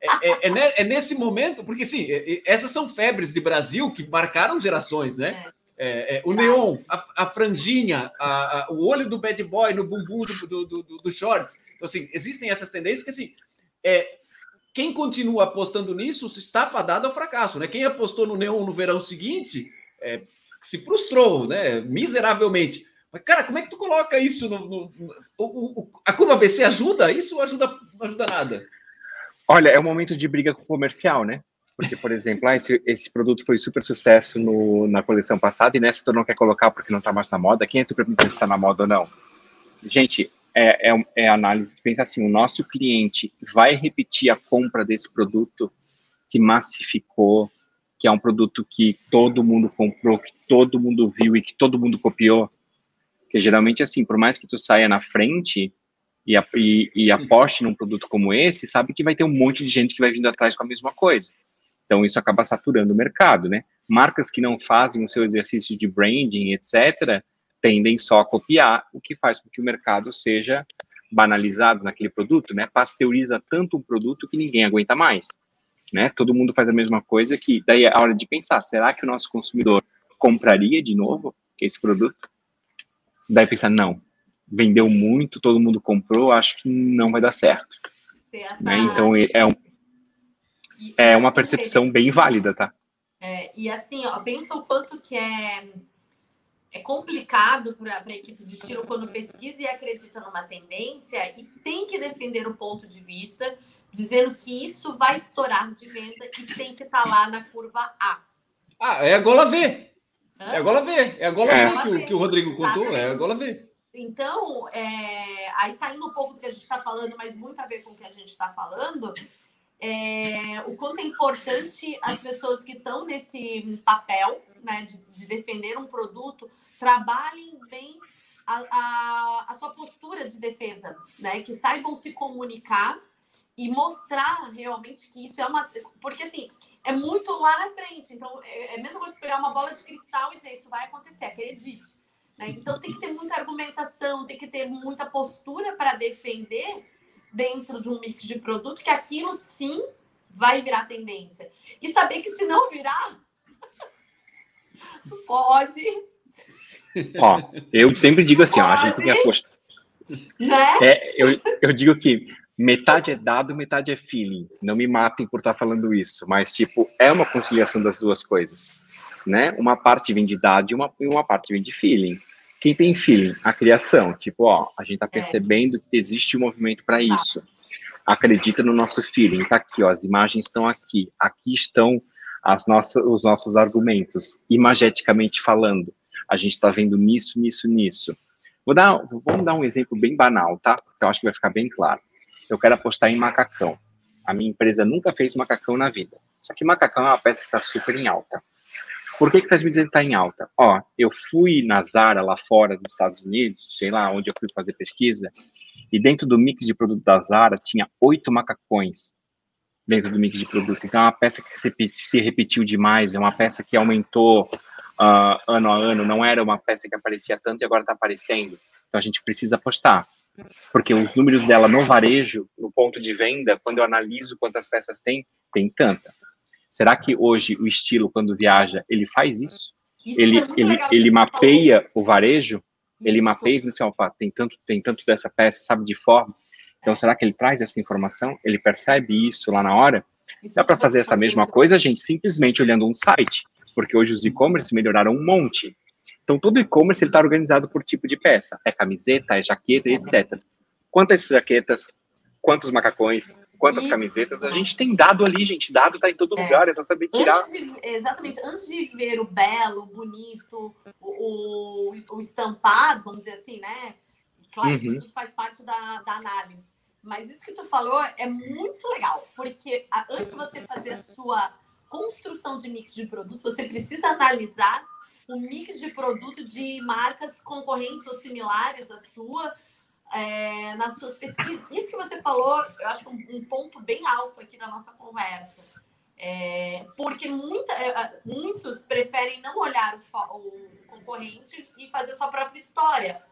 é, é, é, nesse momento, porque sim, essas são febres de Brasil que marcaram gerações, né? É, é, o neon, a, a franjinha, a, a, o olho do bad boy no bumbum do, do, do, do, shorts. Então, assim, existem essas tendências que, assim, é, quem continua apostando nisso está fadado ao fracasso, né? Quem apostou no neon no verão seguinte é, se frustrou, né? Miseravelmente. Mas, cara, como é que tu coloca isso no. no, no o, o, a curva BC ajuda? Isso ajuda, não ajuda nada. Olha, é um momento de briga comercial, né? Porque, por exemplo, ah, esse, esse produto foi super sucesso no, na coleção passada e nessa tu não quer colocar porque não está mais na moda. Quem é tu para se está na moda ou não? Gente, é, é, é análise de pensar assim: o nosso cliente vai repetir a compra desse produto que massificou, que é um produto que todo mundo comprou, que todo mundo viu e que todo mundo copiou. Porque geralmente, assim, por mais que tu saia na frente e, e, e aposte num produto como esse, sabe que vai ter um monte de gente que vai vindo atrás com a mesma coisa. Então, isso acaba saturando o mercado, né? Marcas que não fazem o seu exercício de branding, etc., tendem só a copiar, o que faz com que o mercado seja banalizado naquele produto, né? Pasteuriza tanto um produto que ninguém aguenta mais, né? Todo mundo faz a mesma coisa que daí é a hora de pensar, será que o nosso consumidor compraria de novo esse produto? Daí pensar, não, vendeu muito, todo mundo comprou, acho que não vai dar certo. Essa... Né? Então é um, e, é uma percepção bem válida, tá? É, e assim, ó, pensa o quanto que é, é complicado para a equipe de estilo quando pesquisa e acredita numa tendência e tem que defender o ponto de vista, dizendo que isso vai estourar de venda e tem que estar tá lá na curva A. Ah, é a gola V. Hã? É a gola V. É a gola é. V que, o, que o Rodrigo contou, Exatamente. é a gola V. Então, é, aí saindo um pouco do que a gente está falando, mas muito a ver com o que a gente está falando, é, o quanto é importante as pessoas que estão nesse papel né, de, de, defender um produto trabalhem bem a, a, a, sua postura de defesa, né, que saibam se comunicar e mostrar realmente que isso é uma. Porque assim, é muito lá na frente. Então, é, é a mesma coisa que pegar uma bola de cristal e dizer isso vai acontecer, acredite. Né? Então, tem que ter muita argumentação, tem que ter muita postura para defender dentro de um mix de produto, que aquilo sim vai virar tendência. E saber que se não virar, pode. Ó, eu sempre digo assim, ó, a gente tem que apostar. Né? É, eu, eu digo que metade é dado, metade é feeling. Não me matem por estar falando isso, mas tipo, é uma conciliação das duas coisas, né? Uma parte vem de dado e uma, uma parte vem de feeling. Quem tem feeling? A criação. Tipo, ó, a gente está é. percebendo que existe um movimento para isso. Acredita no nosso feeling. Tá aqui, ó, as imagens estão aqui. Aqui estão as nossas, os nossos argumentos, imageticamente falando. A gente está vendo nisso, nisso, nisso. Vou dar, vamos dar um exemplo bem banal, tá? Porque eu acho que vai ficar bem claro. Eu quero apostar em macacão. A minha empresa nunca fez macacão na vida. Só que macacão é uma peça que está super em alta. Por que, que faz me dizer que está em alta? Ó, eu fui na Zara lá fora dos Estados Unidos, sei lá onde eu fui fazer pesquisa, e dentro do mix de produto da Zara tinha oito macacões dentro do mix de produto. Então é uma peça que se repetiu demais, é uma peça que aumentou uh, ano a ano, não era uma peça que aparecia tanto e agora está aparecendo. Então a gente precisa apostar. Porque os números dela no varejo, no ponto de venda, quando eu analiso quantas peças tem, tem tanta. Será que hoje o estilo, quando viaja, ele faz isso? isso ele, é ele, ele mapeia o varejo? Isso. Ele mapeia e assim, opa, tem tanto, tem tanto dessa peça, sabe, de forma. Então, é. será que ele traz essa informação? Ele percebe isso lá na hora? Isso Dá para fazer essa mesma coisa, gente, simplesmente olhando um site, porque hoje os e-commerce melhoraram um monte. Então, todo e-commerce está organizado por tipo de peça. É camiseta, é jaqueta, etc. Quantas jaquetas, quantos macacões, quantas Isso. camisetas. A gente tem dado ali, gente. Dado está em todo é. lugar, é só saber tirar. Antes de, exatamente. Antes de ver o belo, o bonito, o, o, o estampado, vamos dizer assim, né? Claro, uhum. isso faz parte da, da análise. Mas isso que tu falou é muito legal, porque antes de você fazer a sua construção de mix de produto, você precisa analisar o mix de produto de marcas concorrentes ou similares à sua, é, nas suas pesquisas. Isso que você falou, eu acho um, um ponto bem alto aqui da nossa conversa. É, porque muita, é, muitos preferem não olhar o, o, concorrente e fazer sua própria história.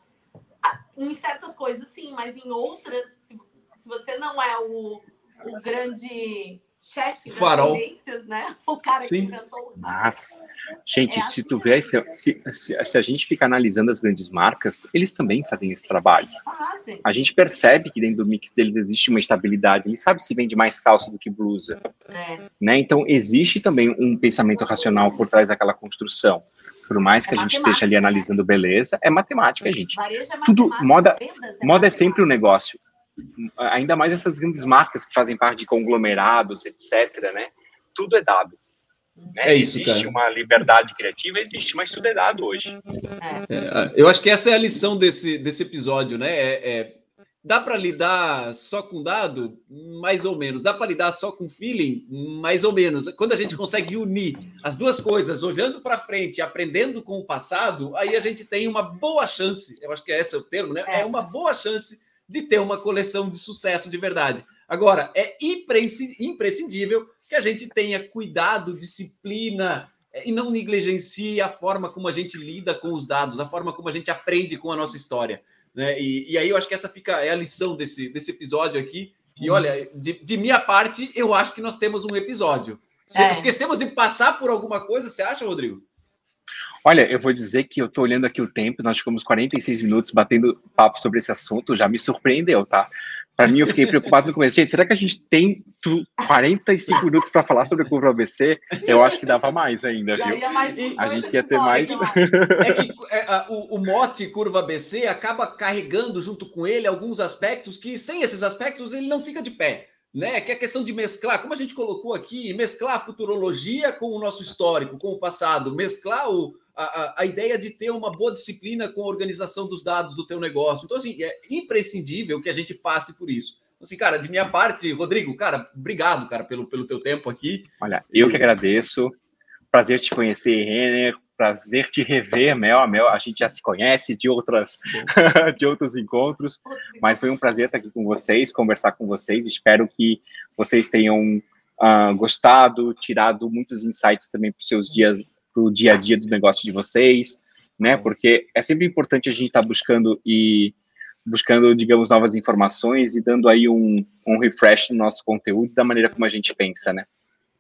Em certas coisas, sim, mas em outras, se, se você não é o, o grande chefe das Farol. tendências, né? O cara Sim. que inventou os Mas, gente, é se assim tu vê, se, se, se, se, a gente fica analisando as grandes marcas, eles também fazem esse trabalho. Ah, a gente percebe que dentro do mix deles existe uma estabilidade. Ele sabe se vende mais calça do que blusa. É. Né? Então, existe também um pensamento racional por trás daquela construção. Por mais que é a gente esteja ali né? analisando beleza, é matemática, gente. É Tudo, moda, é moda é sempre um negócio ainda mais essas grandes marcas que fazem parte de conglomerados, etc., né? Tudo é dado. Né? É isso, existe cara. uma liberdade criativa, existe, mas tudo é dado hoje. É, eu acho que essa é a lição desse, desse episódio, né? É, é dá para lidar só com dado, mais ou menos. Dá para lidar só com feeling, mais ou menos. Quando a gente consegue unir as duas coisas, olhando para frente, aprendendo com o passado, aí a gente tem uma boa chance. Eu acho que é esse é o termo, né? É, é uma boa chance de ter uma coleção de sucesso de verdade. Agora, é imprescindível que a gente tenha cuidado, disciplina é, e não negligencie a forma como a gente lida com os dados, a forma como a gente aprende com a nossa história. Né? E, e aí eu acho que essa fica é a lição desse, desse episódio aqui. E olha, de, de minha parte, eu acho que nós temos um episódio. É. Esquecemos de passar por alguma coisa, você acha, Rodrigo? Olha, eu vou dizer que eu tô olhando aqui o tempo, nós ficamos 46 minutos batendo papo sobre esse assunto, já me surpreendeu, tá? Para mim, eu fiquei preocupado no começo. Gente, será que a gente tem 45 minutos para falar sobre curva ABC? Eu acho que dava mais ainda, viu? a gente ia ter mais. É que é, o, o mote curva ABC acaba carregando junto com ele alguns aspectos que, sem esses aspectos, ele não fica de pé né? Que é a questão de mesclar, como a gente colocou aqui, mesclar a futurologia com o nosso histórico, com o passado, mesclar o, a, a, ideia de ter uma boa disciplina com a organização dos dados do teu negócio. Então, assim, é imprescindível que a gente passe por isso. Então, assim, cara, de minha parte, Rodrigo, cara, obrigado, cara, pelo, pelo teu tempo aqui. Olha, eu que agradeço. Prazer te conhecer, Renner. Prazer te rever, Mel. A Mel, a gente já se conhece de outras de outros encontros, mas foi um prazer estar aqui com vocês, conversar com vocês. Espero que vocês tenham uh, gostado, tirado muitos insights também para os seus dias para o dia a dia do negócio de vocês, né? Porque é sempre importante a gente estar tá buscando e buscando, digamos, novas informações e dando aí um, um refresh no nosso conteúdo da maneira como a gente pensa, né?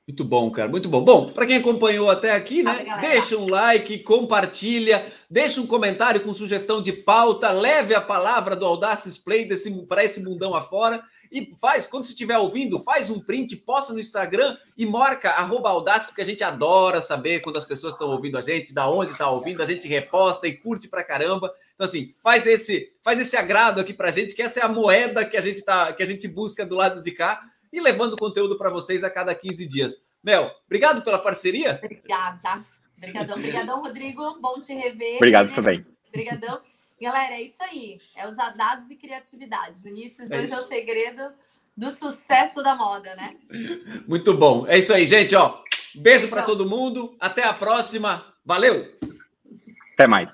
Muito bom, cara, muito bom. Bom, para quem acompanhou até aqui, né? deixa um like, compartilha, deixa um comentário com sugestão de pauta, leve a palavra do Audaces Play para esse mundão afora e faz, quando você estiver ouvindo, faz um print, posta no Instagram e marca arroba Audacity, porque a gente adora saber quando as pessoas estão ouvindo a gente, da onde está ouvindo, a gente reposta e curte pra caramba. Então, assim, faz esse, faz esse agrado aqui pra gente, que essa é a moeda que a gente tá, que a gente busca do lado de cá e levando conteúdo para vocês a cada 15 dias. Mel, obrigado pela parceria. Obrigada. Obrigadão, obrigadão, Rodrigo. Bom te rever. Obrigado também. Obrigadão. Galera, é isso aí. É usar dados e criatividade. Unir esses dois é, é o segredo do sucesso da moda, né? Muito bom. É isso aí, gente. Ó, beijo para todo mundo. Até a próxima. Valeu. Até mais.